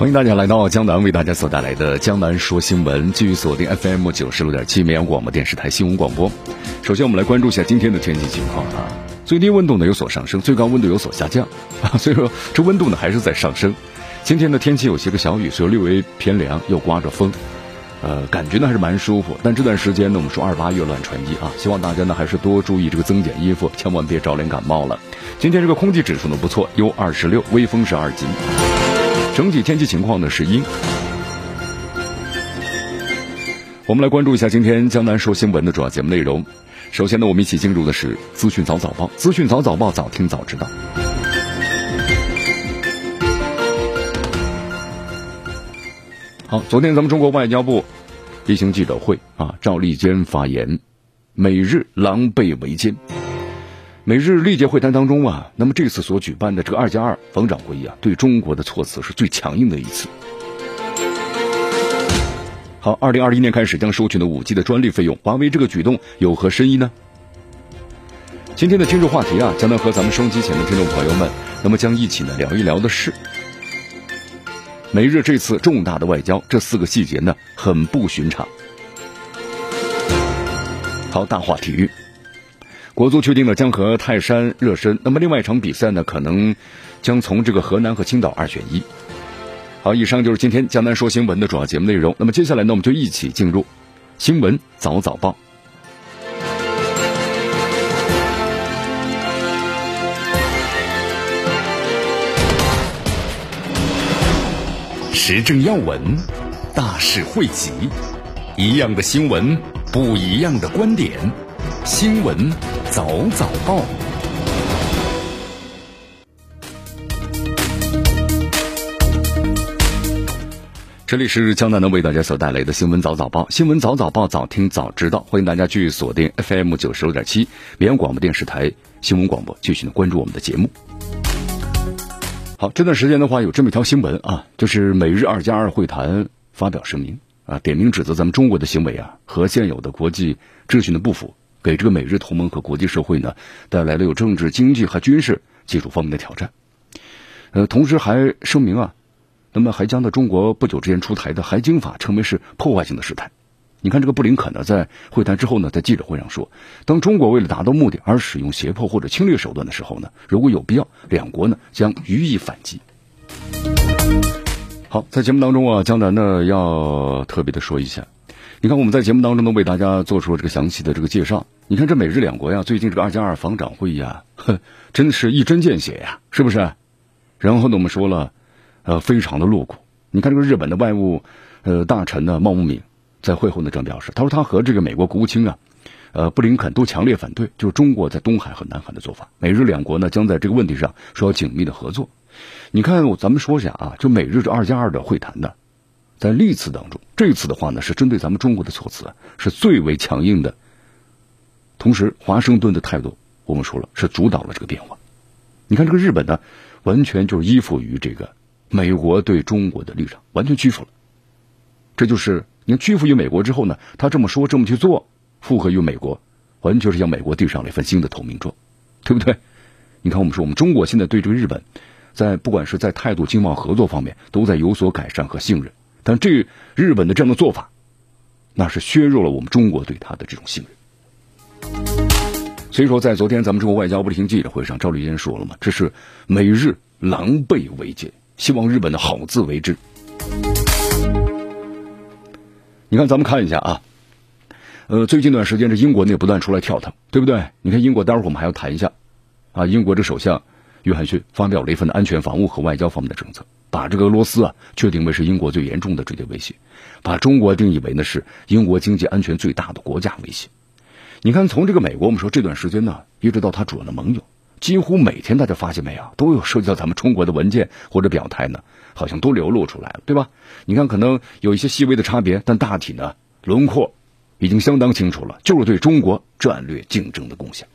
欢迎大家来到江南为大家所带来的《江南说新闻》，继续锁定 FM 九十六点七绵阳广播电视台新闻广播。首先，我们来关注一下今天的天气情况啊。最低温度呢有所上升，最高温度有所下降啊。所以说，这温度呢还是在上升。今天的天气有些个小雨，所以略微偏凉，又刮着风，呃，感觉呢还是蛮舒服。但这段时间呢，我们说二八月乱穿衣啊，希望大家呢还是多注意这个增减衣服，千万别着凉感冒了。今天这个空气指数呢不错，有二十六，微风是二级。整体天气情况呢是阴。我们来关注一下今天江南说新闻的主要节目内容。首先呢，我们一起进入的是资讯早早报，资讯早早报，早听早知道。好，昨天咱们中国外交部例行记者会啊，赵立坚发言，美日狼狈为奸。美日历届会谈当中啊，那么这次所举办的这个二加二防长会议啊，对中国的措辞是最强硬的一次。好，二零二一年开始将收取的五 G 的专利费用，华为这个举动有何深意呢？今天的今日话题啊，将能和咱们收机前的听众朋友们，那么将一起呢聊一聊的是，美日这次重大的外交，这四个细节呢很不寻常。好，大话体育。国足确定了将和泰山热身，那么另外一场比赛呢，可能将从这个河南和青岛二选一。好，以上就是今天江南说新闻的主要节目内容。那么接下来呢，我们就一起进入新闻早早报。时政要闻，大事汇集，一样的新闻，不一样的观点，新闻。早早报，这里是江南能为大家所带来的新闻早早报。新闻早早报，早听早知道。欢迎大家继续锁定 FM 九十六点七绵阳广播电视台新闻广播，继续的关注我们的节目。好，这段时间的话，有这么一条新闻啊，就是美日二加二会谈发表声明啊，点名指责咱们中国的行为啊和现有的国际秩序的不符。给这个美日同盟和国际社会呢带来了有政治、经济和军事技术方面的挑战，呃，同时还声明啊，那么还将在中国不久之前出台的海警法称为是破坏性的事态。你看这个布林肯呢，在会谈之后呢，在记者会上说，当中国为了达到目的而使用胁迫或者侵略手段的时候呢，如果有必要，两国呢将予以反击。好，在节目当中啊，江南呢要特别的说一下。你看，我们在节目当中呢，为大家做出了这个详细的这个介绍。你看，这美日两国呀，最近这个二加二防长会议啊，呵，真的是一针见血呀，是不是？然后呢，我们说了，呃，非常的露骨。你看，这个日本的外务呃大臣呢，茂木敏在会后呢这样表示，他说他和这个美国国务卿啊，呃，布林肯都强烈反对，就是中国在东海和南海的做法。美日两国呢，将在这个问题上说要紧密的合作。你看，咱们说一下啊，就美日这二加二的会谈呢。在历次当中，这次的话呢是针对咱们中国的措辞是最为强硬的。同时，华盛顿的态度，我们说了是主导了这个变化。你看，这个日本呢，完全就是依附于这个美国对中国的立场，完全屈服了。这就是你看，屈服于美国之后呢，他这么说，这么去做，附和于美国，完全是向美国递上了一份新的投名状，对不对？你看，我们说，我们中国现在对这个日本，在不管是在态度、经贸合作方面，都在有所改善和信任。但这日本的这样的做法，那是削弱了我们中国对他的这种信任。所以说，在昨天咱们中国外交部例行记者会上，赵立坚说了嘛，这是美日狼狈为奸，希望日本的好自为之。你看，咱们看一下啊，呃，最近一段时间，这英国呢也不断出来跳腾，对不对？你看英国，待会儿我们还要谈一下啊，英国这首相约翰逊发表了一份安全防务和外交方面的政策，把这个俄罗斯啊确定为是英国最严重的直接威胁，把中国定义为呢是英国经济安全最大的国家威胁。你看，从这个美国，我们说这段时间呢，一直到他主要的盟友，几乎每天大家发现没有，都有涉及到咱们中国的文件或者表态呢，好像都流露出来了，对吧？你看，可能有一些细微的差别，但大体呢，轮廓已经相当清楚了，就是对中国战略竞争的贡献。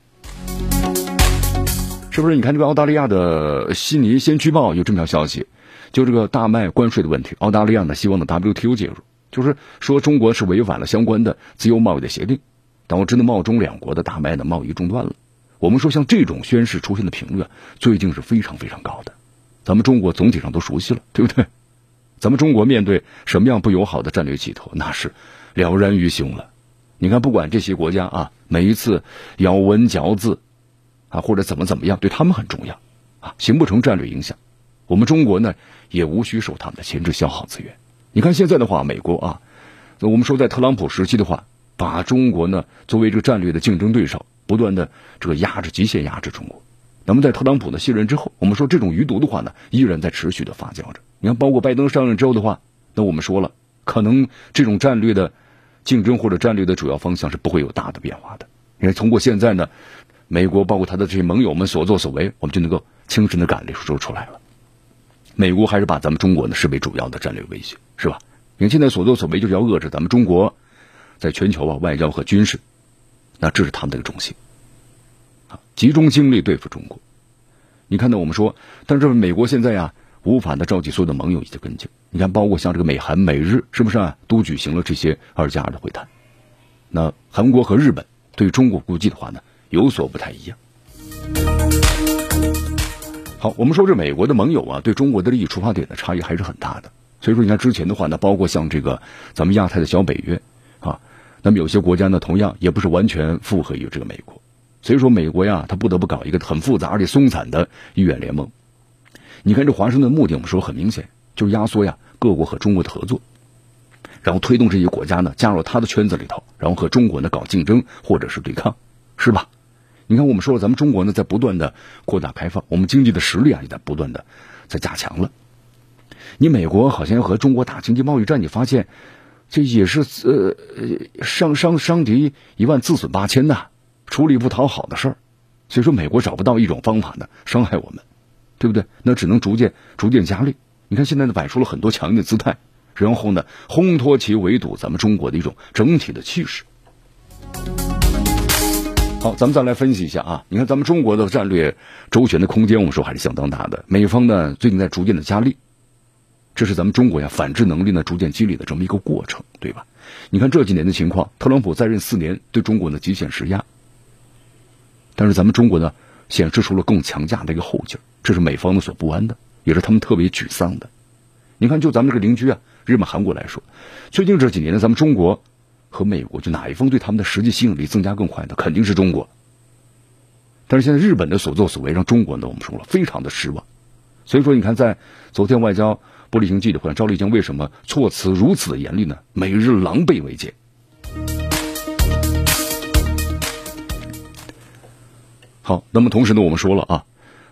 是不是？你看这个澳大利亚的悉尼先驱报有这么条消息，就这个大麦关税的问题，澳大利亚呢希望呢 WTO 介入，就是说中国是违反了相关的自由贸易的协定，导致呢贸中两国的大麦的贸易中断了。我们说像这种宣誓出现的频率，最近是非常非常高的，咱们中国总体上都熟悉了，对不对？咱们中国面对什么样不友好的战略企图，那是了然于胸了。你看，不管这些国家啊，每一次咬文嚼字。啊，或者怎么怎么样，对他们很重要，啊，形不成战略影响。我们中国呢，也无需受他们的牵制，消耗资源。你看现在的话，美国啊，那我们说在特朗普时期的话，把中国呢作为这个战略的竞争对手，不断的这个压制，极限压制中国。那么在特朗普的卸任之后，我们说这种余毒的话呢，依然在持续的发酵着。你看，包括拜登上任之后的话，那我们说了，可能这种战略的竞争或者战略的主要方向是不会有大的变化的。你看，通过现在呢。美国包括他的这些盟友们所作所为，我们就能够清晰的感受出来了。美国还是把咱们中国呢视为主要的战略威胁，是吧？你看现在所作所为就是要遏制咱们中国在全球啊外交和军事，那这是他们的一个重心啊，集中精力对付中国。你看到，我们说，但是美国现在呀无法的召集所有的盟友一起跟进。你看，包括像这个美韩美日，是不是啊，都举行了这些二加二的会谈？那韩国和日本对中国估计的话呢？有所不太一样。好，我们说这美国的盟友啊，对中国的利益出发点的差异还是很大的。所以说，你看之前的话呢，包括像这个咱们亚太的小北约啊，那么有些国家呢，同样也不是完全附和于这个美国。所以说，美国呀，他不得不搞一个很复杂而且松散的议院联盟。你看这华盛顿目的，我们说很明显，就是压缩呀各国和中国的合作，然后推动这些国家呢加入他的圈子里头，然后和中国呢搞竞争或者是对抗，是吧？你看，我们说了，咱们中国呢在不断的扩大开放，我们经济的实力啊也在不断的在加强了。你美国好像要和中国打经济贸易战，你发现这也是呃伤伤伤敌一万自损八千呐，处理不讨好的事儿。所以说，美国找不到一种方法呢伤害我们，对不对？那只能逐渐逐渐加力。你看现在呢摆出了很多强硬的姿态，然后呢烘托其围堵咱们中国的一种整体的气势。好，咱们再来分析一下啊！你看，咱们中国的战略周旋的空间，我们说还是相当大的。美方呢，最近在逐渐的加力，这是咱们中国呀反制能力呢逐渐积累的这么一个过程，对吧？你看这几年的情况，特朗普在任四年，对中国呢极限施压，但是咱们中国呢显示出了更强大的一个后劲儿，这是美方的所不安的，也是他们特别沮丧的。你看，就咱们这个邻居啊，日本、韩国来说，最近这几年呢，咱们中国。和美国就哪一方对他们的实际吸引力增加更快的，肯定是中国。但是现在日本的所作所为让中国呢，我们说了非常的失望。所以说，你看在昨天外交部例行记者会上，赵立坚为什么措辞如此的严厉呢？美日狼狈为奸。好，那么同时呢，我们说了啊，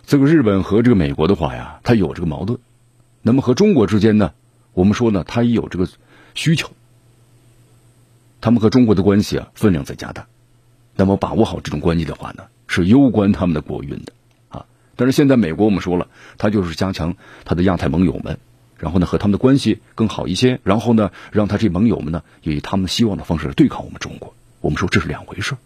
这个日本和这个美国的话呀，它有这个矛盾。那么和中国之间呢，我们说呢，它也有这个需求。他们和中国的关系啊，分量在加大。那么把握好这种关系的话呢，是攸关他们的国运的啊。但是现在美国我们说了，他就是加强他的亚太盟友们，然后呢和他们的关系更好一些，然后呢让他这盟友们呢以他们希望的方式来对抗我们中国。我们说这是两回事。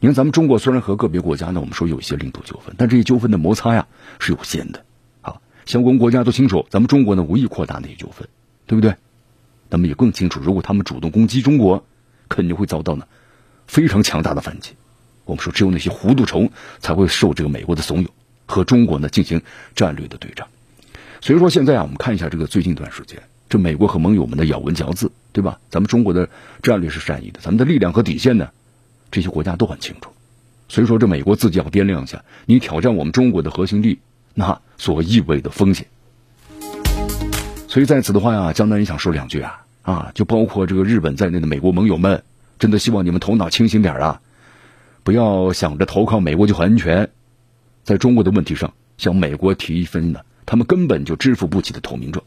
你看咱们中国虽然和个别国家呢，我们说有一些领土纠纷，但这些纠纷的摩擦呀是有限的啊。相关国家都清楚，咱们中国呢无意扩大那些纠纷，对不对？那么也更清楚，如果他们主动攻击中国。肯定会遭到呢非常强大的反击。我们说，只有那些糊涂虫才会受这个美国的怂恿，和中国呢进行战略的对仗。所以说，现在啊，我们看一下这个最近一段时间，这美国和盟友们的咬文嚼字，对吧？咱们中国的战略是善意的，咱们的力量和底线呢，这些国家都很清楚。所以说，这美国自己要掂量一下，你挑战我们中国的核心利益，那所意味的风险。所以在此的话呀，江南也想说两句啊。啊，就包括这个日本在内的美国盟友们，真的希望你们头脑清醒点啊，不要想着投靠美国就很安全，在中国的问题上向美国提一分呢，他们根本就支付不起的投名状。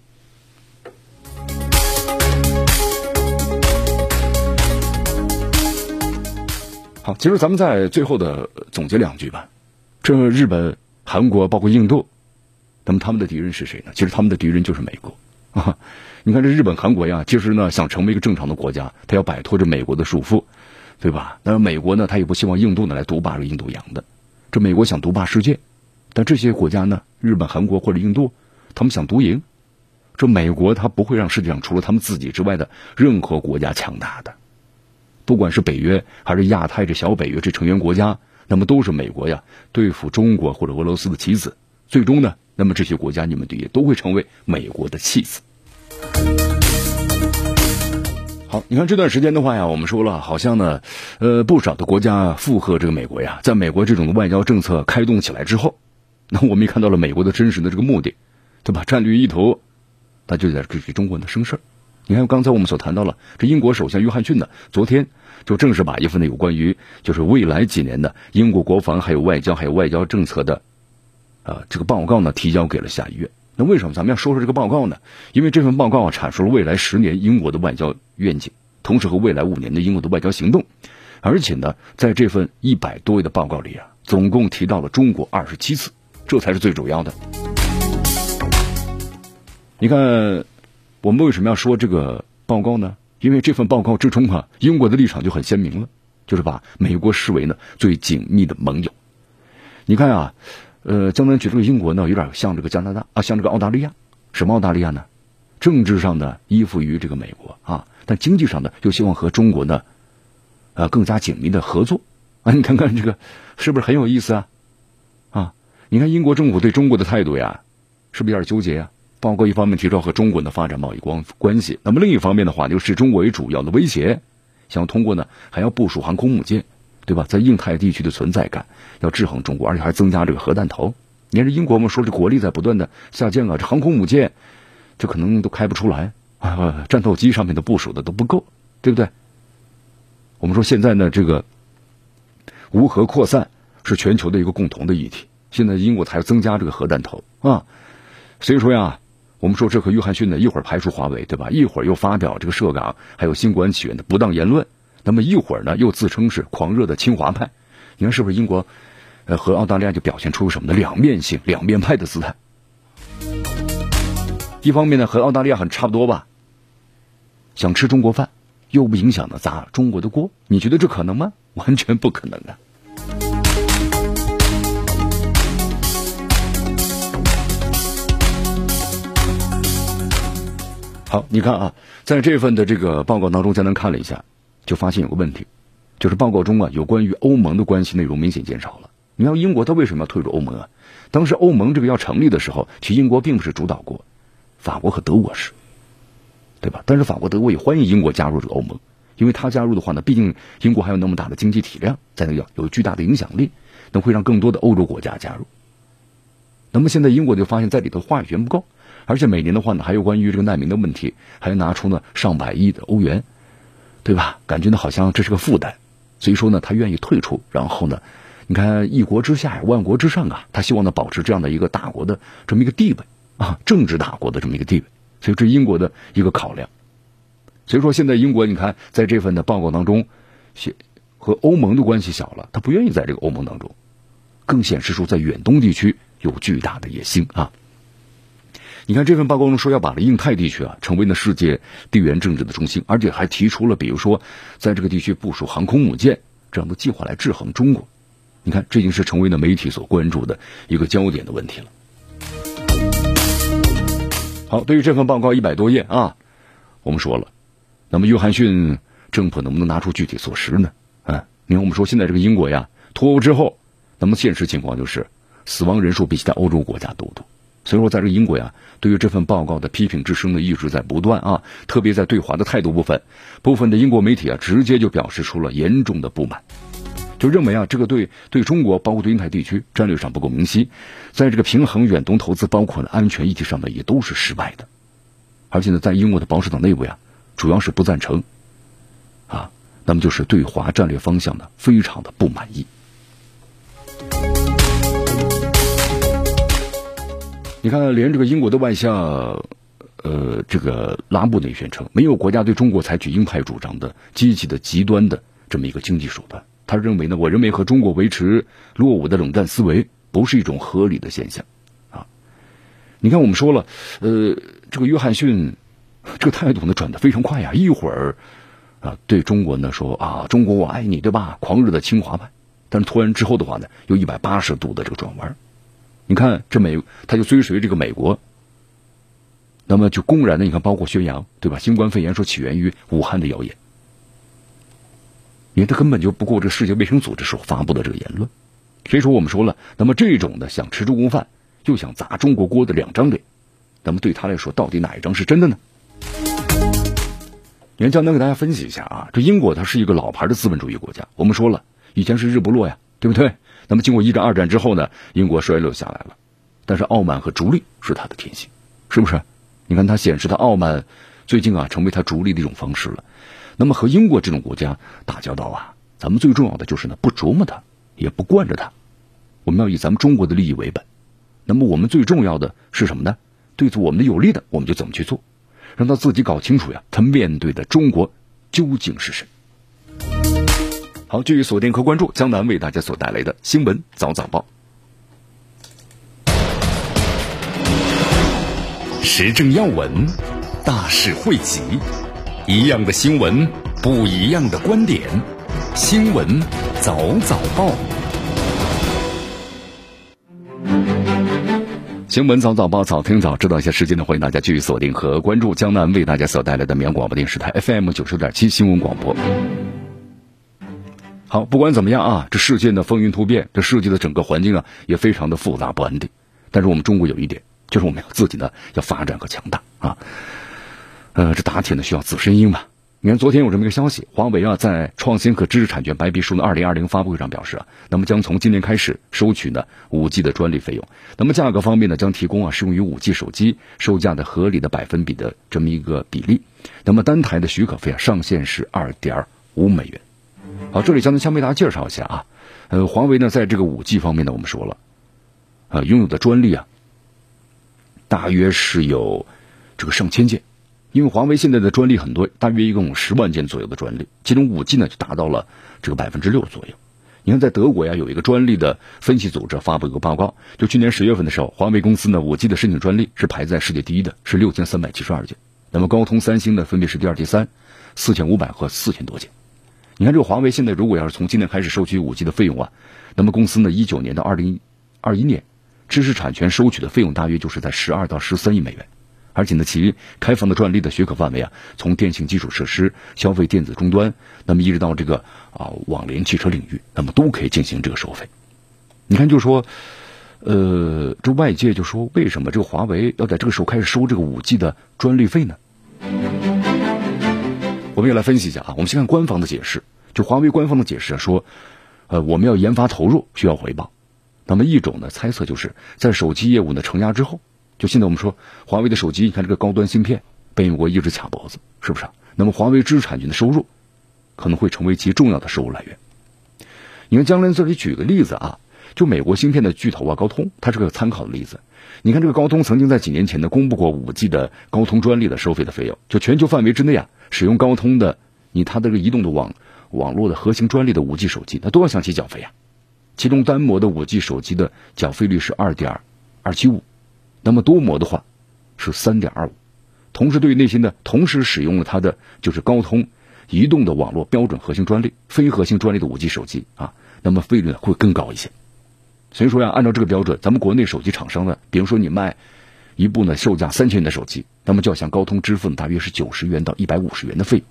好，其实咱们在最后的总结两句吧。这日本、韩国包括印度，那么他们的敌人是谁呢？其实他们的敌人就是美国啊。你看这日本、韩国呀，其实呢想成为一个正常的国家，他要摆脱这美国的束缚，对吧？那美国呢，他也不希望印度呢来独霸这印度洋的。这美国想独霸世界，但这些国家呢，日本、韩国或者印度，他们想独赢。这美国他不会让世界上除了他们自己之外的任何国家强大的。不管是北约还是亚太这小北约这成员国家，那么都是美国呀对付中国或者俄罗斯的棋子。最终呢，那么这些国家你们也都会成为美国的弃子。好，你看这段时间的话呀，我们说了，好像呢，呃，不少的国家附和这个美国呀，在美国这种的外交政策开动起来之后，那我们也看到了美国的真实的这个目的，对吧？战略意图，他就在给中国呢生事儿。你看刚才我们所谈到了，这英国首相约翰逊呢，昨天。就正式把一份呢有关于就是未来几年的英国国防还有外交还有外交政策的，啊这个报告呢提交给了下议院。那为什么咱们要说说这个报告呢？因为这份报告阐述了未来十年英国的外交愿景，同时和未来五年的英国的外交行动。而且呢，在这份一百多页的报告里啊，总共提到了中国二十七次，这才是最主要的。你看，我们为什么要说这个报告呢？因为这份报告之中啊，英国的立场就很鲜明了，就是把美国视为呢最紧密的盟友。你看啊，呃，江南举这个英国呢，有点像这个加拿大啊，像这个澳大利亚。什么澳大利亚呢？政治上呢依附于这个美国啊，但经济上呢又希望和中国呢，呃，更加紧密的合作啊。你看看这个是不是很有意思啊？啊，你看英国政府对中国的态度呀，是不是有点纠结呀？包括一方面提出要和中国的发展贸易关关系，那么另一方面的话，就视中国为主要的威胁，想通过呢还要部署航空母舰，对吧？在印太地区的存在感要制衡中国，而且还增加这个核弹头。你看这英国嘛，说这国力在不断的下降啊，这航空母舰这可能都开不出来啊，战斗机上面的部署的都不够，对不对？我们说现在呢，这个无核扩散是全球的一个共同的议题，现在英国还要增加这个核弹头啊，所以说呀。我们说这和约翰逊呢，一会儿排除华为，对吧？一会儿又发表这个涉港还有新冠起源的不当言论，那么一会儿呢又自称是狂热的亲华派，你看是不是英国，呃和澳大利亚就表现出什么呢？两面性、两面派的姿态。一方面呢和澳大利亚很差不多吧，想吃中国饭，又不影响呢砸中国的锅，你觉得这可能吗？完全不可能啊！好，你看啊，在这份的这个报告当中，咱能看了一下，就发现有个问题，就是报告中啊，有关于欧盟的关系内容明显减少了。你要英国，它为什么要退出欧盟啊？当时欧盟这个要成立的时候，其实英国并不是主导国，法国和德国是，对吧？但是法国、德国也欢迎英国加入这个欧盟，因为他加入的话呢，毕竟英国还有那么大的经济体量，在那要有巨大的影响力，那会让更多的欧洲国家加入。那么现在英国就发现，在里头话语权不够。而且每年的话呢，还有关于这个难民的问题，还拿出呢上百亿的欧元，对吧？感觉呢好像这是个负担，所以说呢他愿意退出。然后呢，你看一国之下，万国之上啊，他希望呢保持这样的一个大国的这么一个地位啊，政治大国的这么一个地位。所以这是英国的一个考量。所以说现在英国你看在这份的报告当中，写和欧盟的关系小了，他不愿意在这个欧盟当中，更显示出在远东地区有巨大的野心啊。你看这份报告中说要把这印太地区啊成为呢世界地缘政治的中心，而且还提出了比如说在这个地区部署航空母舰这样的计划来制衡中国。你看这已经是成为了媒体所关注的一个焦点的问题了。好，对于这份报告一百多页啊，我们说了，那么约翰逊政府能不能拿出具体措施呢？啊，你看我们说现在这个英国呀脱欧之后，那么现实情况就是死亡人数比其他欧洲国家都多。所以说，在这个英国呀，对于这份报告的批评之声呢一直在不断啊，特别在对华的态度部分，部分的英国媒体啊直接就表示出了严重的不满，就认为啊这个对对中国，包括对印太地区战略上不够明晰，在这个平衡远东投资，包括呢安全议题上呢也都是失败的，而且呢在英国的保守党内部呀，主要是不赞成，啊，那么就是对华战略方向呢非常的不满意。你看，连这个英国的外相，呃，这个拉布内宣称，没有国家对中国采取鹰派主张的、积极的、极端的这么一个经济手段。他认为呢，我认为和中国维持落伍的冷战思维不是一种合理的现象，啊，你看我们说了，呃，这个约翰逊这个态度呢转的非常快呀，一会儿啊对中国呢说啊中国我爱你对吧，狂热的清华派，但是突然之后的话呢，又一百八十度的这个转弯。你看，这美他就追随这个美国，那么就公然的，你看，包括宣扬，对吧？新冠肺炎说起源于武汉的谣言，因为他根本就不顾这世界卫生组织所发布的这个言论。所以说，我们说了，那么这种的想吃中国饭，又想砸中国锅的两张脸，那么对他来说，到底哪一张是真的呢？你看，江南给大家分析一下啊，这英国它是一个老牌的资本主义国家，我们说了，以前是日不落呀，对不对？那么经过一战、二战之后呢，英国衰落下来了，但是傲慢和逐利是他的天性，是不是？你看他显示的傲慢，最近啊成为他逐利的一种方式了。那么和英国这种国家打交道啊，咱们最重要的就是呢不琢磨他，也不惯着他，我们要以咱们中国的利益为本。那么我们最重要的是什么呢？对我们的有利的，我们就怎么去做，让他自己搞清楚呀，他面对的中国究竟是谁。好，继续锁定和关注江南为大家所带来的新闻早早报，时政要闻，大事汇集，一样的新闻，不一样的观点，新闻早早报，新闻早早报，早听早知道一些时间呢，欢迎大家继续锁定和关注江南为大家所带来的绵阳广播电视台 FM 九十点七新闻广播。好，不管怎么样啊，这世界的风云突变，这世界的整个环境啊也非常的复杂不安定。但是我们中国有一点，就是我们要自己呢要发展和强大啊。呃，这打铁呢需要自身硬嘛。你看昨天有这么一个消息，华为啊在创新和知识产权白皮书的二零二零发布会上表示啊，那么将从今年开始收取呢五 G 的专利费用。那么价格方面呢，将提供啊适用于五 G 手机售价的合理的百分比的这么一个比例。那么单台的许可费啊上限是二点五美元。好，这里将先为大家介绍一下啊，呃，华为呢，在这个五 G 方面呢，我们说了，啊，拥有的专利啊，大约是有这个上千件，因为华为现在的专利很多，大约一共十万件左右的专利，其中五 G 呢就达到了这个百分之六左右。你看，在德国呀，有一个专利的分析组织发布一个报告，就去年十月份的时候，华为公司呢五 G 的申请专利是排在世界第一的，是六千三百七十二件，那么高通、三星呢分别是第二、第三，四千五百和四千多件。你看，这个华为现在如果要是从今年开始收取五 G 的费用啊，那么公司呢，一九年到二零二一年，知识产权收取的费用大约就是在十二到十三亿美元，而且呢，其开放的专利的许可范围啊，从电信基础设施、消费电子终端，那么一直到这个啊网联汽车领域，那么都可以进行这个收费。你看，就说，呃，这外界就说，为什么这个华为要在这个时候开始收这个五 G 的专利费呢？我们也来分析一下啊，我们先看官方的解释。就华为官方的解释说，呃，我们要研发投入需要回报。那么一种呢猜测就是在手机业务呢承压之后，就现在我们说华为的手机，你看这个高端芯片被美国一直卡脖子，是不是？那么华为知识产权的收入可能会成为其重要的收入来源。你看，江南这里举个例子啊，就美国芯片的巨头啊，高通，它是个参考的例子。你看，这个高通曾经在几年前呢公布过五 G 的高通专利的收费的费用，就全球范围之内啊。使用高通的，你它这个移动的网网络的核心专利的五 G 手机，那都要向其缴费啊。其中单模的五 G 手机的缴费率是二点二七五，那么多模的话是三点二五。同时，对于那些呢，同时使用了它的就是高通移动的网络标准核心专利、非核心专利的五 G 手机啊，那么费率呢会更高一些。所以说呀，按照这个标准，咱们国内手机厂商呢，比如说你卖。一部呢售价三千元的手机，那么就要向高通支付大约是九十元到一百五十元的费用。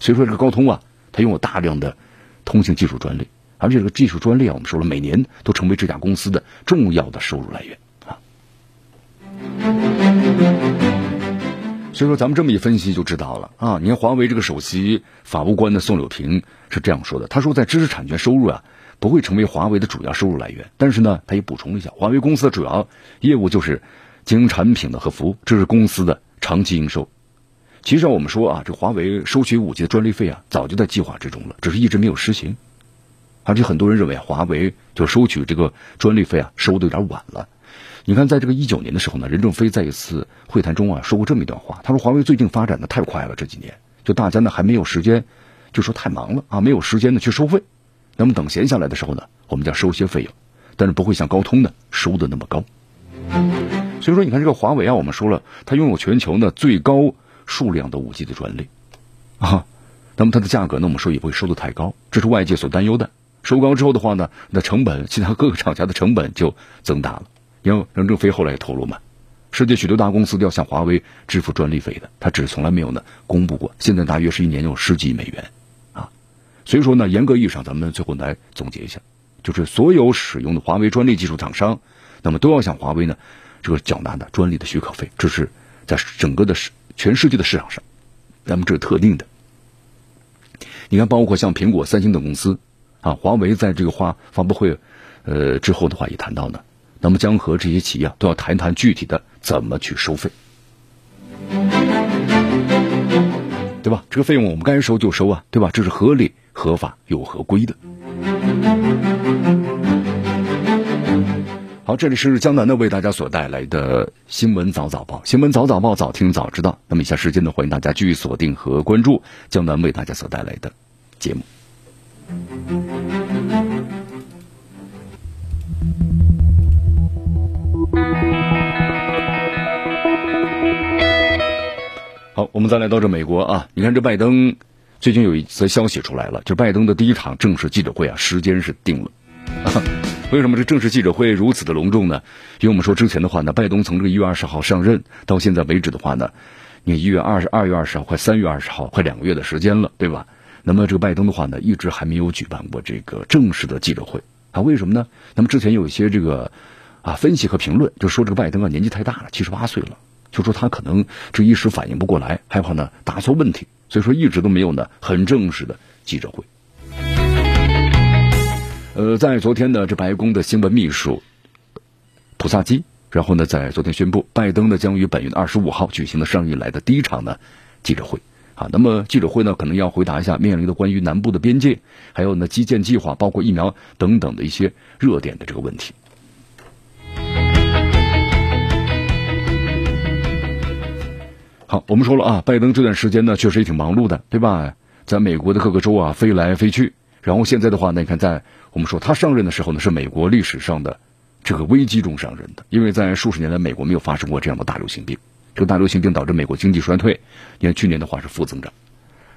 所以说这个高通啊，它拥有大量的通信技术专利，而且这个技术专利啊，我们说了每年都成为这家公司的重要的收入来源啊。所以说咱们这么一分析就知道了啊。你看华为这个首席法务官的宋柳平是这样说的，他说在知识产权收入啊不会成为华为的主要收入来源，但是呢他也补充了一下，华为公司的主要业务就是。经营产品的和服务，这是公司的长期营收。其实我们说啊，这华为收取五 G 的专利费啊，早就在计划之中了，只是一直没有实行。而且很多人认为华为就收取这个专利费啊，收的有点晚了。你看，在这个一九年的时候呢，任正非在一次会谈中啊说过这么一段话，他说华为最近发展的太快了，这几年就大家呢还没有时间，就说太忙了啊，没有时间呢去收费。那么等闲下来的时候呢，我们再收些费用，但是不会像高通呢收的那么高。所以说，你看这个华为啊，我们说了，它拥有全球呢最高数量的五 G 的专利啊，那么它的价格呢，我们说也不会收的太高，这是外界所担忧的。收高之后的话呢，那成本，其他各个厂家的成本就增大了。因为任正非后来也透露嘛，世界许多大公司都要向华为支付专利费的，他只是从来没有呢公布过。现在大约是一年有十几亿美元，所以说呢，严格意义上，咱们最后来总结一下，就是所有使用的华为专利技术厂商，那么都要向华为呢这个缴纳的专利的许可费，这是在整个的世全世界的市场上，咱们这是特定的。你看，包括像苹果、三星等公司。啊，华为在这个发发布会，呃之后的话也谈到呢，那么将和这些企业都要谈一谈具体的怎么去收费，对吧？这个费用我们该收就收啊，对吧？这是合理、合法又合规的。好，这里是江南的为大家所带来的新闻早早报，新闻早早报，早听早知道。那么以下时间呢，欢迎大家继续锁定和关注江南为大家所带来的节目。好，我们再来到这美国啊，你看这拜登最近有一则消息出来了，就拜登的第一场正式记者会啊，时间是定了。为什么这正式记者会如此的隆重呢？因为我们说之前的话呢，拜登从这个一月二十号上任到现在为止的话呢，你一月二十二月二十号快三月二十号快两个月的时间了，对吧？那么这个拜登的话呢，一直还没有举办过这个正式的记者会啊？为什么呢？那么之前有一些这个啊分析和评论，就说这个拜登啊年纪太大了，七十八岁了。就说他可能这一时反应不过来，害怕呢答错问题，所以说一直都没有呢很正式的记者会。呃，在昨天呢，这白宫的新闻秘书普萨基，然后呢在昨天宣布，拜登呢将于本月的二十五号举行的上任以来的第一场呢记者会啊。那么记者会呢可能要回答一下面临的关于南部的边界，还有呢基建计划，包括疫苗等等的一些热点的这个问题。好，我们说了啊，拜登这段时间呢，确实也挺忙碌的，对吧？在美国的各个州啊，飞来飞去。然后现在的话呢，你看，在我们说他上任的时候呢，是美国历史上的这个危机中上任的，因为在数十年来，美国没有发生过这样的大流行病。这个大流行病导致美国经济衰退，你看去年的话是负增长。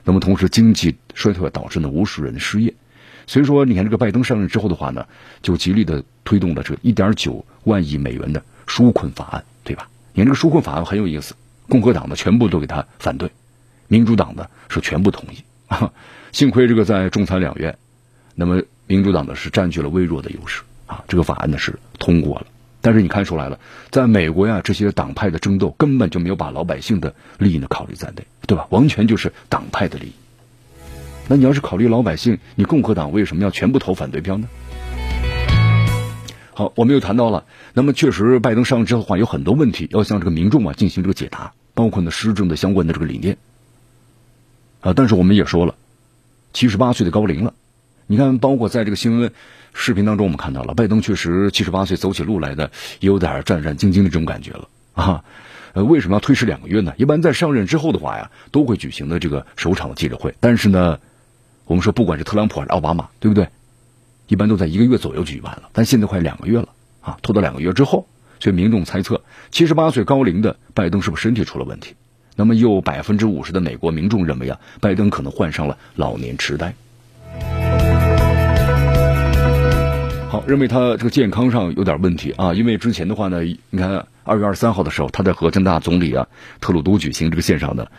那么同时，经济衰退导致呢无数人失业。所以说，你看这个拜登上任之后的话呢，就极力的推动了这个一点九万亿美元的纾困法案，对吧？你看这个纾困法案很有意思。共和党的，全部都给他反对；民主党的是全部同意。幸亏这个在众参两院，那么民主党的是占据了微弱的优势啊。这个法案呢是通过了，但是你看出来了，在美国呀，这些党派的争斗根本就没有把老百姓的利益呢考虑在内，对吧？完全就是党派的利益。那你要是考虑老百姓，你共和党为什么要全部投反对票呢？好，我们又谈到了，那么确实，拜登上任之后的话，有很多问题要向这个民众啊进行这个解答，包括呢施政的相关的这个理念啊。但是我们也说了，七十八岁的高龄了，你看，包括在这个新闻视频当中，我们看到了拜登确实七十八岁走起路来的有点战战兢兢的这种感觉了啊。为什么要推迟两个月呢？一般在上任之后的话呀，都会举行的这个首场的记者会。但是呢，我们说不管是特朗普还是奥巴马，对不对？一般都在一个月左右举办了，但现在快两个月了啊，拖到两个月之后，所以民众猜测，七十八岁高龄的拜登是不是身体出了问题？那么又百分之五十的美国民众认为啊，拜登可能患上了老年痴呆。好，认为他这个健康上有点问题啊，因为之前的话呢，你看二月二十三号的时候，他在和加拿大总理啊特鲁多举行这个线上的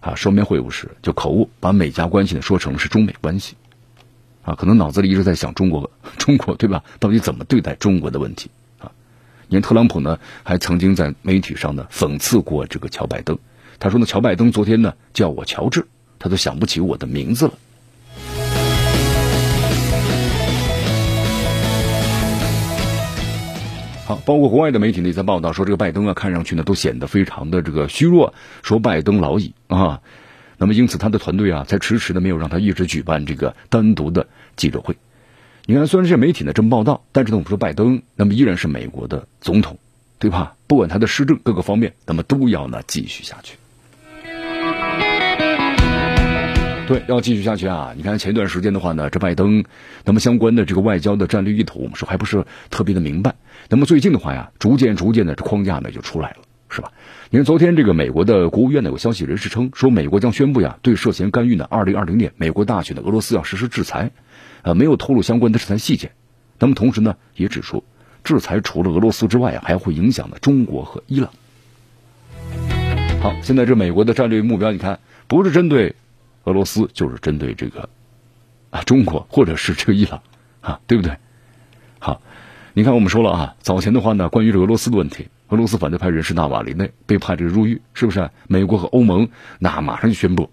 啊双边会晤时，就口误把美加关系呢说成是中美关系。啊，可能脑子里一直在想中国，中国对吧？到底怎么对待中国的问题啊？你看特朗普呢，还曾经在媒体上呢讽刺过这个乔拜登。他说呢，乔拜登昨天呢叫我乔治，他都想不起我的名字了。好，包括国外的媒体呢也在报道说，这个拜登啊，看上去呢都显得非常的这个虚弱，说拜登老矣啊。那么，因此他的团队啊，才迟迟的没有让他一直举办这个单独的记者会。你看，虽然这些媒体呢这么报道，但是呢，我们说拜登那么依然是美国的总统，对吧？不管他的施政各个方面，那么都要呢继续下去。对，要继续下去啊！你看前一段时间的话呢，这拜登那么相关的这个外交的战略意图，我们说还不是特别的明白。那么最近的话呀，逐渐逐渐的这框架呢就出来了，是吧？你看昨天这个美国的国务院呢有消息人士称，说美国将宣布呀对涉嫌干预呢二零二零年美国大选的俄罗斯要实施制裁，呃，没有透露相关的制裁细节。那么同时呢也指出，制裁除了俄罗斯之外啊，还会影响呢中国和伊朗。好，现在这美国的战略目标，你看不是针对。俄罗斯就是针对这个啊中国或者是这个伊朗啊，对不对？好，你看我们说了啊，早前的话呢，关于这俄罗斯的问题，俄罗斯反对派人士纳瓦利内被判这个入狱，是不是？美国和欧盟那马上就宣布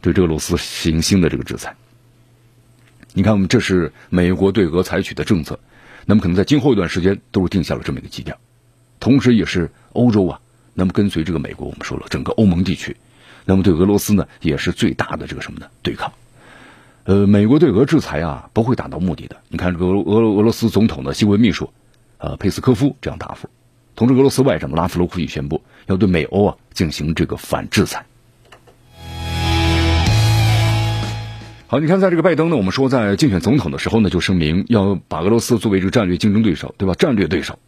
对这个俄罗斯行新的这个制裁。你看，我们这是美国对俄采取的政策，那么可能在今后一段时间都是定下了这么一个基调，同时也是欧洲啊，那么跟随这个美国，我们说了整个欧盟地区。那么对俄罗斯呢，也是最大的这个什么呢？对抗。呃，美国对俄制裁啊，不会达到目的的。你看这个俄俄俄罗斯总统的新闻秘书，呃，佩斯科夫这样答复。同时，俄罗斯外长的拉夫罗夫也宣布要对美欧啊进行这个反制裁。好，你看，在这个拜登呢，我们说在竞选总统的时候呢，就声明要把俄罗斯作为这个战略竞争对手，对吧？战略对手、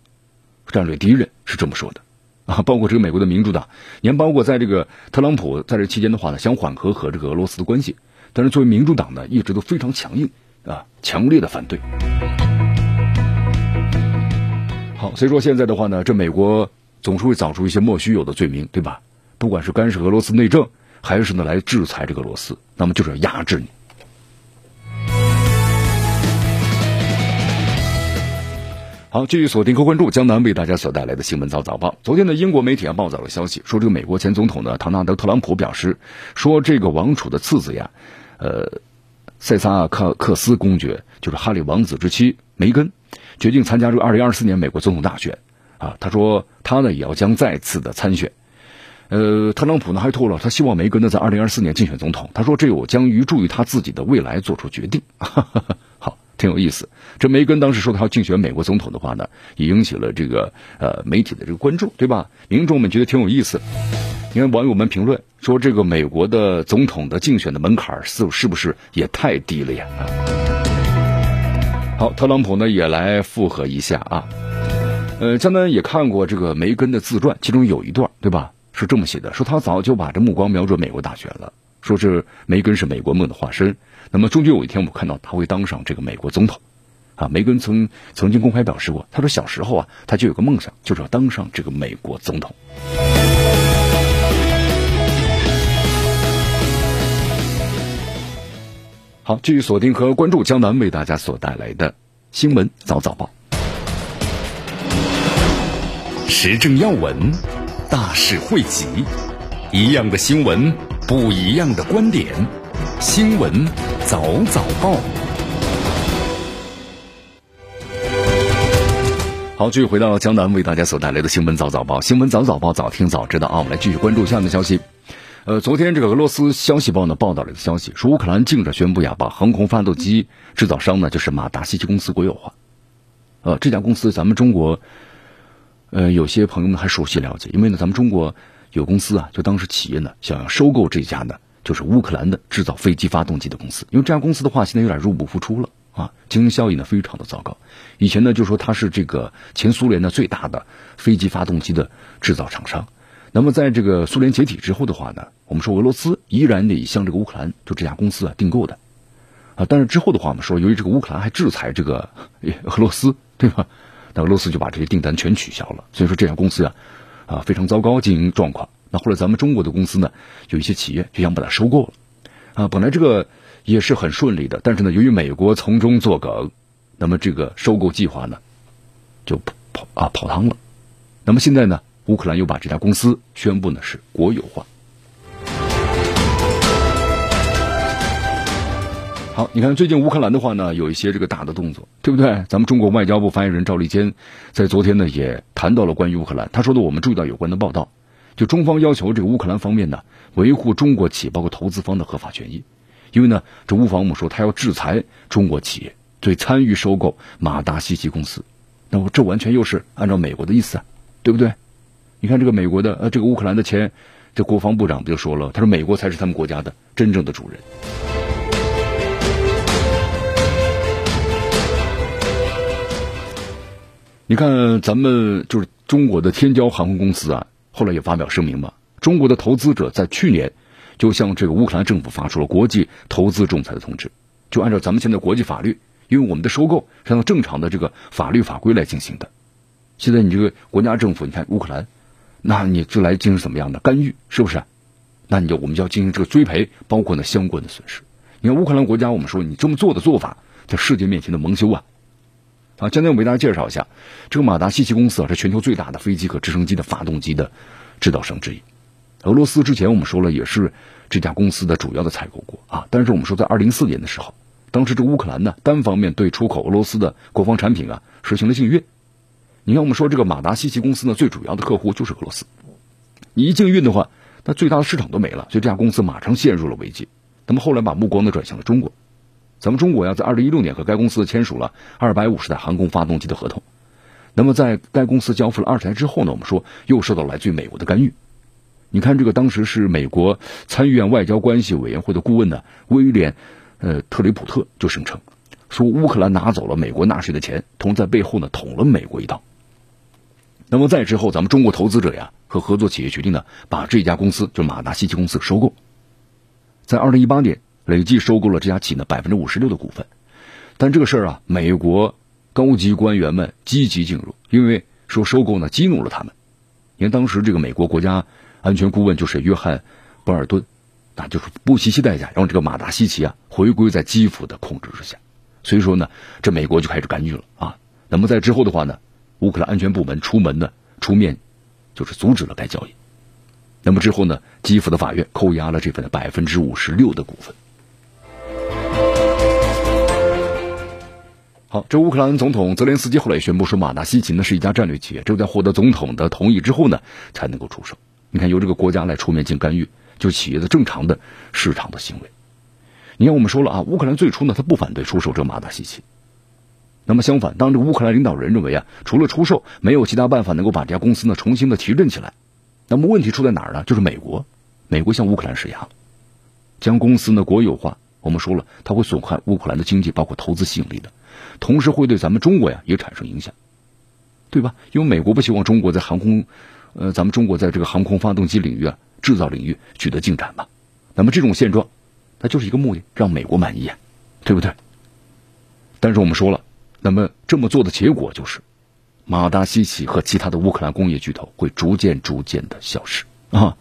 战略敌人是这么说的。啊，包括这个美国的民主党，你看，包括在这个特朗普在这期间的话呢，想缓和和这个俄罗斯的关系，但是作为民主党呢，一直都非常强硬啊，强烈的反对。好，所以说现在的话呢，这美国总是会找出一些莫须有的罪名，对吧？不管是干涉俄罗斯内政，还是呢来制裁这个俄罗斯，那么就是要压制你。好，继续锁定和关注江南为大家所带来的新闻早早报。昨天呢，英国媒体啊报道了消息，说这个美国前总统呢唐纳德特朗普表示，说这个王储的次子呀，呃，塞萨克克斯公爵就是哈里王子之妻梅根，决定参加这个二零二四年美国总统大选啊。他说他呢也要将再次的参选。呃，特朗普呢还透露，他希望梅根呢在二零二四年竞选总统。他说这有将于助于他自己的未来做出决定。好。挺有意思，这梅根当时说他要竞选美国总统的话呢，也引起了这个呃媒体的这个关注，对吧？民众们觉得挺有意思。你看网友们评论说，这个美国的总统的竞选的门槛是是不是也太低了呀？啊好，特朗普呢也来附和一下啊。呃，江南也看过这个梅根的自传，其中有一段对吧？是这么写的，说他早就把这目光瞄准美国大选了，说是梅根是美国梦的化身。那么终究有一天，我们看到他会当上这个美国总统，啊，梅根曾曾经公开表示过，他说小时候啊，他就有个梦想，就是要当上这个美国总统。好，继续锁定和关注江南为大家所带来的新闻早早报，时政要闻，大事汇集，一样的新闻，不一样的观点，新闻。早早报，好，继续回到江南为大家所带来的新闻早早报，新闻早早报，早听早知道啊！我们来继续关注下面的消息。呃，昨天这个俄罗斯消息报呢报道了一个消息，说乌克兰近日宣布呀，把航空发动机制造商呢就是马达西奇公司国有化。呃，这家公司咱们中国，呃，有些朋友们还熟悉了解，因为呢，咱们中国有公司啊，就当时企业呢想要收购这家呢。就是乌克兰的制造飞机发动机的公司，因为这家公司的话，现在有点入不敷出了啊，经营效益呢非常的糟糕。以前呢就说它是这个前苏联的最大的飞机发动机的制造厂商。那么在这个苏联解体之后的话呢，我们说俄罗斯依然得向这个乌克兰就这家公司啊订购的啊。但是之后的话，我们说由于这个乌克兰还制裁这个 俄罗斯，对吧？那俄罗斯就把这些订单全取消了。所以说这家公司啊啊非常糟糕经营状况。那后来咱们中国的公司呢，有一些企业就想把它收购了，啊，本来这个也是很顺利的，但是呢，由于美国从中作梗，那么这个收购计划呢，就跑啊跑汤了。那么现在呢，乌克兰又把这家公司宣布呢是国有化。好，你看最近乌克兰的话呢，有一些这个大的动作，对不对？咱们中国外交部发言人赵立坚在昨天呢也谈到了关于乌克兰，他说的我们注意到有关的报道。就中方要求这个乌克兰方面呢，维护中国企业包括投资方的合法权益，因为呢，这乌方我们说他要制裁中国企业对参与收购马达西奇公司。那么这完全又是按照美国的意思啊，对不对？你看这个美国的呃，这个乌克兰的前这国防部长不就说了，他说美国才是他们国家的真正的主人。你看咱们就是中国的天骄航空公司啊，后来也发表声明嘛，中国的投资者在去年就向这个乌克兰政府发出了国际投资仲裁的通知，就按照咱们现在国际法律。因为我们的收购是按照正常的这个法律法规来进行的，现在你这个国家政府，你看乌克兰，那你就来进行怎么样的干预，是不是？那你就我们就要进行这个追赔，包括呢相关的损失。你看乌克兰国家，我们说你这么做的做法，在世界面前的蒙羞啊！啊，今天我为大家介绍一下，这个马达西奇公司啊，是全球最大的飞机和直升机的发动机的制造商之一。俄罗斯之前我们说了，也是这家公司的主要的采购国啊，但是我们说在二零一四年的时候。当时这乌克兰呢，单方面对出口俄罗斯的国防产品啊，实行了禁运。你看，我们说这个马达西奇公司呢，最主要的客户就是俄罗斯。你一禁运的话，那最大的市场都没了，所以这家公司马上陷入了危机。那么后来把目光呢转向了中国。咱们中国呀，在二零一六年和该公司签署了二百五十台航空发动机的合同。那么在该公司交付了二十台之后呢，我们说又受到来自于美国的干预。你看，这个当时是美国参议院外交关系委员会的顾问呢，威廉。呃，特里普特就声称说，乌克兰拿走了美国纳税的钱，同在背后呢捅了美国一刀。那么在之后，咱们中国投资者呀和合作企业决定呢，把这家公司就马达西奇公司收购。在二零一八年，累计收购了这家企业百分之五十六的股份。但这个事儿啊，美国高级官员们积极介入，因为说收购呢激怒了他们。因为当时这个美国国家安全顾问就是约翰·博尔顿。那就是不惜一切代价让这个马达西奇啊回归在基辅的控制之下，所以说呢，这美国就开始干预了啊。那么在之后的话呢，乌克兰安全部门出门呢出面，就是阻止了该交易。那么之后呢，基辅的法院扣押了这份百分之五十六的股份。好，这乌克兰总统泽连斯基后来也宣布说，马达西奇呢是一家战略企业，只有在获得总统的同意之后呢，才能够出售。你看，由这个国家来出面进干预。就企业的正常的市场的行为，你看我们说了啊，乌克兰最初呢，他不反对出售这马达西奇。那么相反，当这乌克兰领导人认为啊，除了出售，没有其他办法能够把这家公司呢重新的提振起来。那么问题出在哪儿呢？就是美国，美国向乌克兰施压，将公司呢国有化。我们说了，它会损害乌克兰的经济，包括投资吸引力的，同时会对咱们中国呀也产生影响，对吧？因为美国不希望中国在航空，呃，咱们中国在这个航空发动机领域啊。制造领域取得进展嘛？那么这种现状，它就是一个目的，让美国满意，对不对？但是我们说了，那么这么做的结果就是，马达西奇和其他的乌克兰工业巨头会逐渐逐渐的消失啊！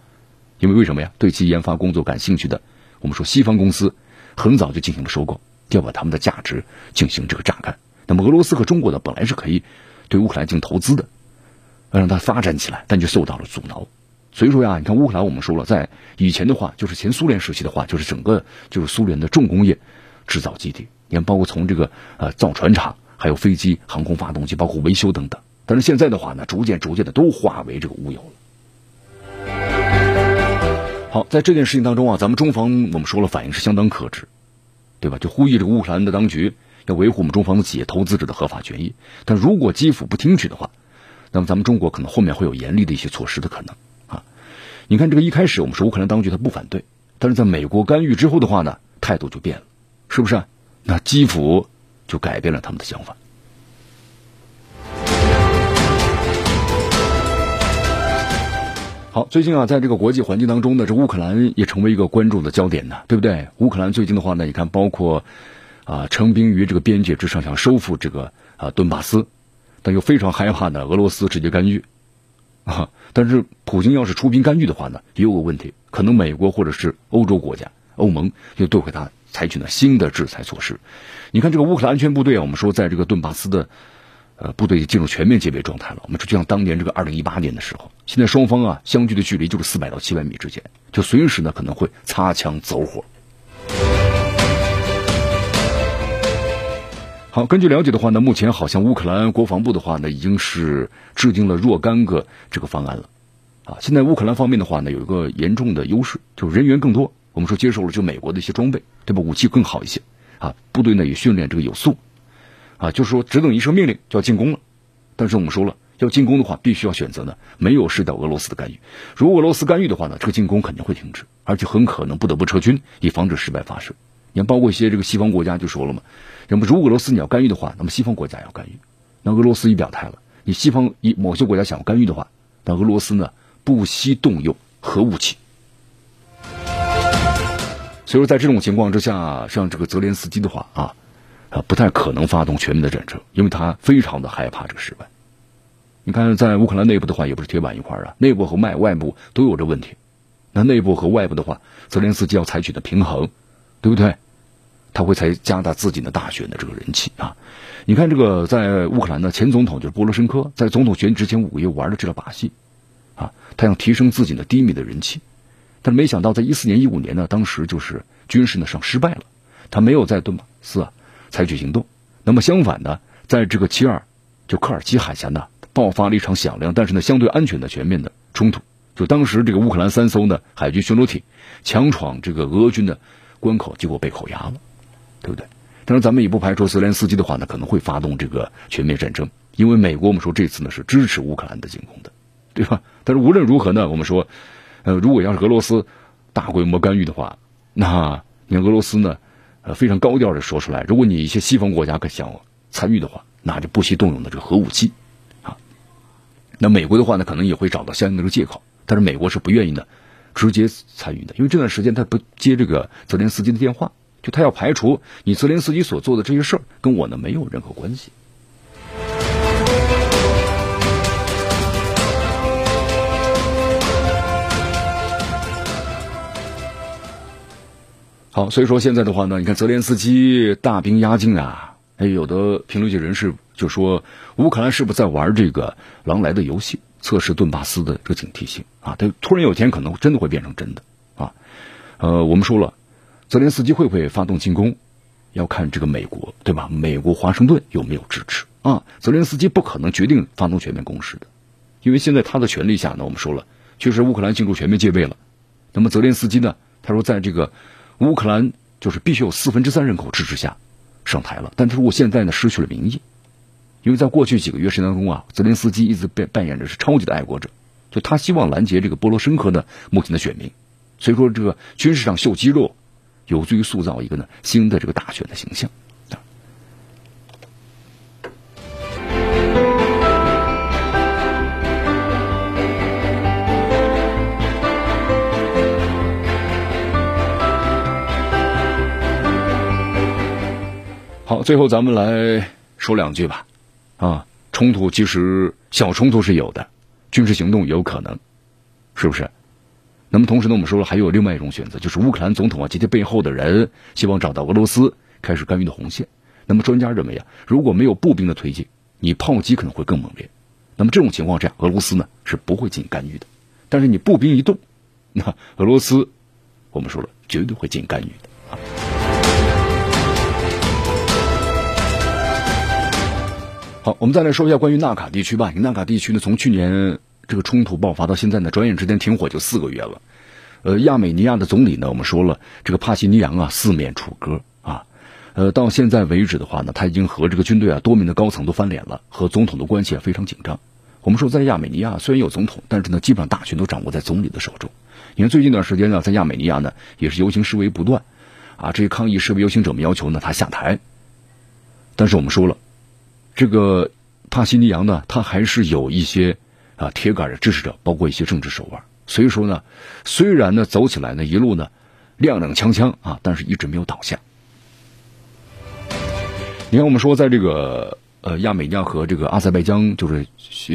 因为为什么呀？对其研发工作感兴趣的，我们说西方公司很早就进行了收购，要把他们的价值进行这个榨干。那么俄罗斯和中国呢，本来是可以对乌克兰进行投资的，让它发展起来，但就受到了阻挠。所以说呀，你看乌克兰，我们说了，在以前的话，就是前苏联时期的话，就是整个就是苏联的重工业制造基地。你看，包括从这个呃造船厂，还有飞机、航空发动机，包括维修等等。但是现在的话呢，逐渐逐渐的都化为这个乌有了。好，在这件事情当中啊，咱们中方我们说了，反应是相当克制，对吧？就呼吁这个乌克兰的当局要维护我们中方的企业投资者的合法权益。但如果基辅不听取的话，那么咱们中国可能后面会有严厉的一些措施的可能啊。你看，这个一开始我们说乌克兰当局他不反对，但是在美国干预之后的话呢，态度就变了，是不是？那基辅就改变了他们的想法。好，最近啊，在这个国际环境当中呢，这乌克兰也成为一个关注的焦点呢，对不对？乌克兰最近的话呢，你看，包括啊，成兵于这个边界之上，想收复这个啊顿巴斯，但又非常害怕呢，俄罗斯直接干预。啊！但是普京要是出兵干预的话呢，也有个问题，可能美国或者是欧洲国家、欧盟又对回他采取了新的制裁措施。你看这个乌克兰安全部队啊，我们说在这个顿巴斯的呃部队进入全面戒备状态了。我们就像当年这个二零一八年的时候，现在双方啊相距的距离就是四百到七百米之间，就随时呢可能会擦枪走火。好，根据了解的话呢，目前好像乌克兰国防部的话呢，已经是制定了若干个这个方案了，啊，现在乌克兰方面的话呢，有一个严重的优势，就是人员更多。我们说接受了就美国的一些装备，对吧？武器更好一些，啊，部队呢也训练这个有素，啊，就是说只等一声命令就要进攻了。但是我们说了，要进攻的话，必须要选择呢没有受到俄罗斯的干预。如果俄罗斯干预的话呢，这个进攻肯定会停止，而且很可能不得不撤军，以防止失败发生。你看，包括一些这个西方国家就说了嘛，那么如果俄罗斯你要干预的话，那么西方国家要干预。那俄罗斯一表态了，你西方一某些国家想要干预的话，那俄罗斯呢不惜动用核武器。所以说，在这种情况之下，像这个泽连斯基的话啊，啊不太可能发动全面的战争，因为他非常的害怕这个失败。你看，在乌克兰内部的话，也不是铁板一块啊，内部和外外部都有这问题。那内部和外部的话，泽连斯基要采取的平衡，对不对？他会才加大自己的大选的这个人气啊。你看这个在乌克兰的前总统就是波罗申科，在总统选举之前五个月玩的这个把戏，啊，他想提升自己的低迷的人气，但是没想到在一四年、一五年呢，当时就是军事呢上失败了，他没有在顿巴斯啊采取行动。那么相反呢，在这个七二就科尔基海峡呢爆发了一场响亮，但是呢相对安全的全面的冲突。就当时这个乌克兰三艘呢海军巡逻艇强闯这个俄军的关口，结果被扣押了，对不对？当然，咱们也不排除泽连斯基的话呢，可能会发动这个全面战争，因为美国我们说这次呢是支持乌克兰的进攻的，对吧？但是无论如何呢，我们说，呃，如果要是俄罗斯大规模干预的话，那你俄罗斯呢，呃，非常高调的说出来，如果你一些西方国家可想参与的话，那就不惜动用的这个核武器，啊，那美国的话呢，可能也会找到相应的这个借口，但是美国是不愿意呢直接参与的，因为这段时间他不接这个泽连斯基的电话。就他要排除你泽连斯基所做的这些事儿跟我呢没有任何关系。好，所以说现在的话呢，你看泽连斯基大兵压境啊，哎，有的评论界人士就说乌克兰是不是在玩这个狼来的游戏，测试顿巴斯的这个警惕性啊？他突然有一天可能真的会变成真的啊？呃，我们说了。泽连斯基会不会发动进攻，要看这个美国，对吧？美国华盛顿有没有支持啊？泽连斯基不可能决定发动全面攻势的，因为现在他的权力下呢，我们说了，确实乌克兰进入全面戒备了。那么泽连斯基呢，他说在这个乌克兰就是必须有四分之三人口支持下上台了，但是我现在呢失去了。民意，因为在过去几个月时间当中啊，泽连斯基一直扮扮演着是超级的爱国者，就他希望拦截这个波罗申科的目前的选民，所以说这个军事上秀肌肉。有助于塑造一个呢新的这个大选的形象。好，最后咱们来说两句吧。啊，冲突其实小冲突是有的，军事行动也有可能，是不是？那么同时呢，我们说了还有另外一种选择，就是乌克兰总统啊及其背后的人希望找到俄罗斯开始干预的红线。那么专家认为啊，如果没有步兵的推进，你炮击可能会更猛烈。那么这种情况下，俄罗斯呢是不会进行干预的。但是你步兵一动，那俄罗斯我们说了绝对会进行干预的啊。好，我们再来说一下关于纳卡地区吧。纳卡地区呢，从去年。这个冲突爆发到现在呢，转眼之间停火就四个月了。呃，亚美尼亚的总理呢，我们说了，这个帕西尼扬啊四面楚歌啊。呃，到现在为止的话呢，他已经和这个军队啊多名的高层都翻脸了，和总统的关系也非常紧张。我们说，在亚美尼亚虽然有总统，但是呢，基本上大权都掌握在总理的手中。你看最近一段时间呢，在亚美尼亚呢，也是游行示威不断啊。这些抗议示威游行者们要求呢他下台，但是我们说了，这个帕西尼扬呢，他还是有一些。啊，铁杆的支持者，包括一些政治手腕，所以说呢，虽然呢走起来呢一路呢踉踉跄跄啊，但是一直没有倒下。你看，我们说在这个呃亚美尼亚和这个阿塞拜疆就是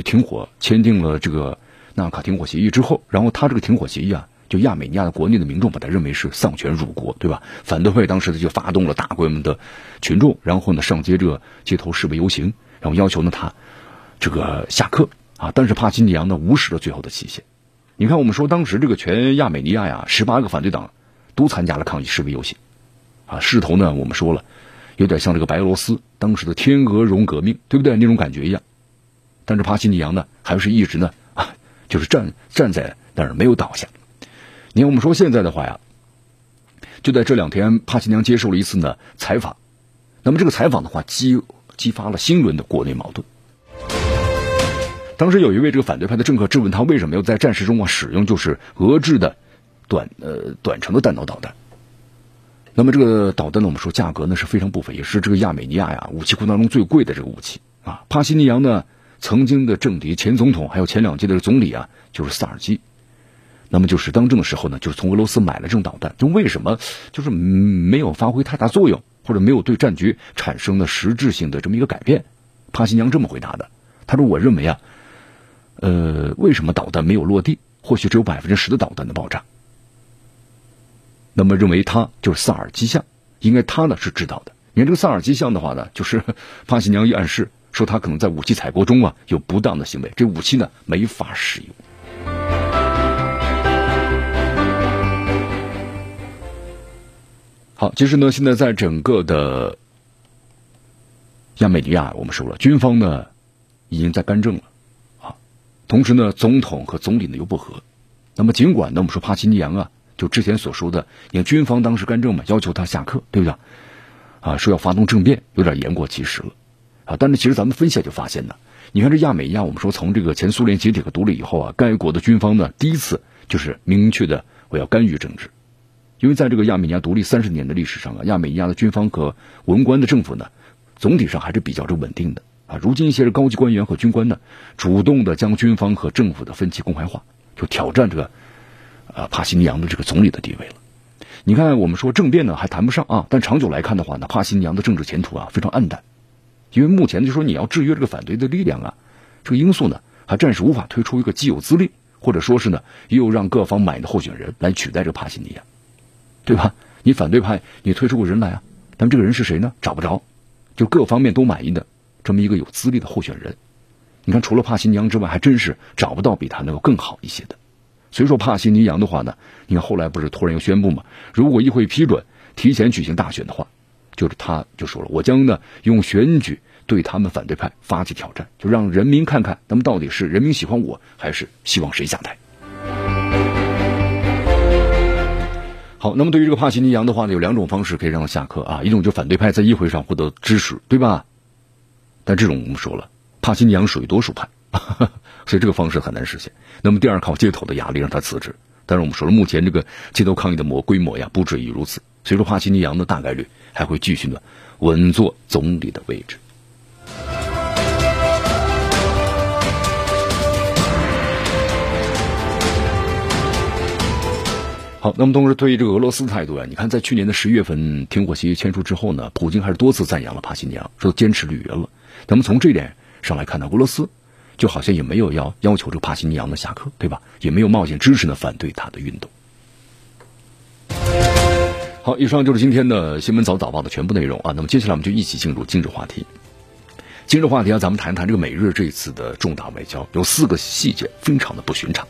停火签订了这个纳卡停火协议之后，然后他这个停火协议啊，就亚美尼亚的国内的民众把它认为是丧权辱国，对吧？反对派当时就发动了大规模的群众，然后呢上街这街头示威游行，然后要求呢他这个下课。啊！但是帕西尼扬呢，无视了最后的期限。你看，我们说当时这个全亚美尼亚呀，十八个反对党都参加了抗议示威游行，啊，势头呢，我们说了，有点像这个白俄罗斯当时的天鹅绒革命，对不对？那种感觉一样。但是帕西尼扬呢，还是一直呢，啊，就是站站在那儿没有倒下。你看，我们说现在的话呀，就在这两天，帕西尼扬接受了一次呢采访。那么这个采访的话，激激发了新一轮的国内矛盾。当时有一位这个反对派的政客质问他为什么要在战时中啊使用就是俄制的短呃短程的弹道导弹。那么这个导弹呢，我们说价格呢是非常不菲，也是这个亚美尼亚呀武器库当中最贵的这个武器啊。帕西尼扬呢曾经的政敌前总统还有前两届的总理啊就是萨尔基，那么就是当政的时候呢就是从俄罗斯买了这种导弹，就为什么就是没有发挥太大作用，或者没有对战局产生了实质性的这么一个改变？帕西尼扬这么回答的，他说：“我认为啊。”呃，为什么导弹没有落地？或许只有百分之十的导弹的爆炸。那么认为他就是萨尔基象，应该他呢是知道的。你看这个萨尔基象的话呢，就是帕西娘一暗示说他可能在武器采购中啊有不当的行为，这武器呢没法使用。好，其实呢，现在在整个的亚美尼亚，我们说了，军方呢已经在干政了啊。同时呢，总统和总理呢又不和。那么尽管呢，我们说帕西尼扬啊，就之前所说的，你看军方当时干政嘛，要求他下课，对不对？啊，说要发动政变，有点言过其实了。啊，但是其实咱们分析就发现呢，你看这亚美尼亚，我们说从这个前苏联解体和独立以后啊，该国的军方呢第一次就是明确的我要干预政治，因为在这个亚美尼亚独立三十年的历史上啊，亚美尼亚的军方和文官的政府呢，总体上还是比较这稳定的。啊，如今一些高级官员和军官呢，主动的将军方和政府的分歧公开化，就挑战这个，呃，帕西尼扬的这个总理的地位了。你看，我们说政变呢还谈不上啊，但长久来看的话呢，帕西尼扬的政治前途啊非常暗淡，因为目前就说你要制约这个反对的力量啊，这个因素呢还暂时无法推出一个既有资历，或者说是呢又让各方满意的候选人来取代这个帕西尼扬，对吧？你反对派你推出个人来啊，但这个人是谁呢？找不着，就各方面都满意的。这么一个有资历的候选人，你看，除了帕西尼扬之外，还真是找不到比他能够更好一些的。所以说，帕西尼扬的话呢，你看后来不是突然又宣布嘛，如果议会批准提前举行大选的话，就是他就说了，我将呢用选举对他们反对派发起挑战，就让人民看看，那么到底是人民喜欢我还是希望谁下台。好，那么对于这个帕西尼扬的话呢，有两种方式可以让他下课啊，一种就反对派在议会上获得支持，对吧？但这种我们说了，帕西尼扬属于多数派，所以这个方式很难实现。那么第二，靠街头的压力让他辞职。但是我们说了，目前这个街头抗议的模规模呀，不至于如此。所以说，帕西尼扬的大概率还会继续呢稳坐总理的位置。好，那么同时对于这个俄罗斯态度啊，你看在去年的十一月份停火协议签署之后呢，普京还是多次赞扬了帕西尼扬，说坚持履约了。那么从这点上来看呢，俄罗斯就好像也没有要要求这个帕西尼扬的下课，对吧？也没有冒险支持呢反对他的运动。好，以上就是今天的新闻早早报的全部内容啊。那么接下来我们就一起进入今日话题。今日话题啊，咱们谈谈这个美日这次的重大外交，有四个细节非常的不寻常。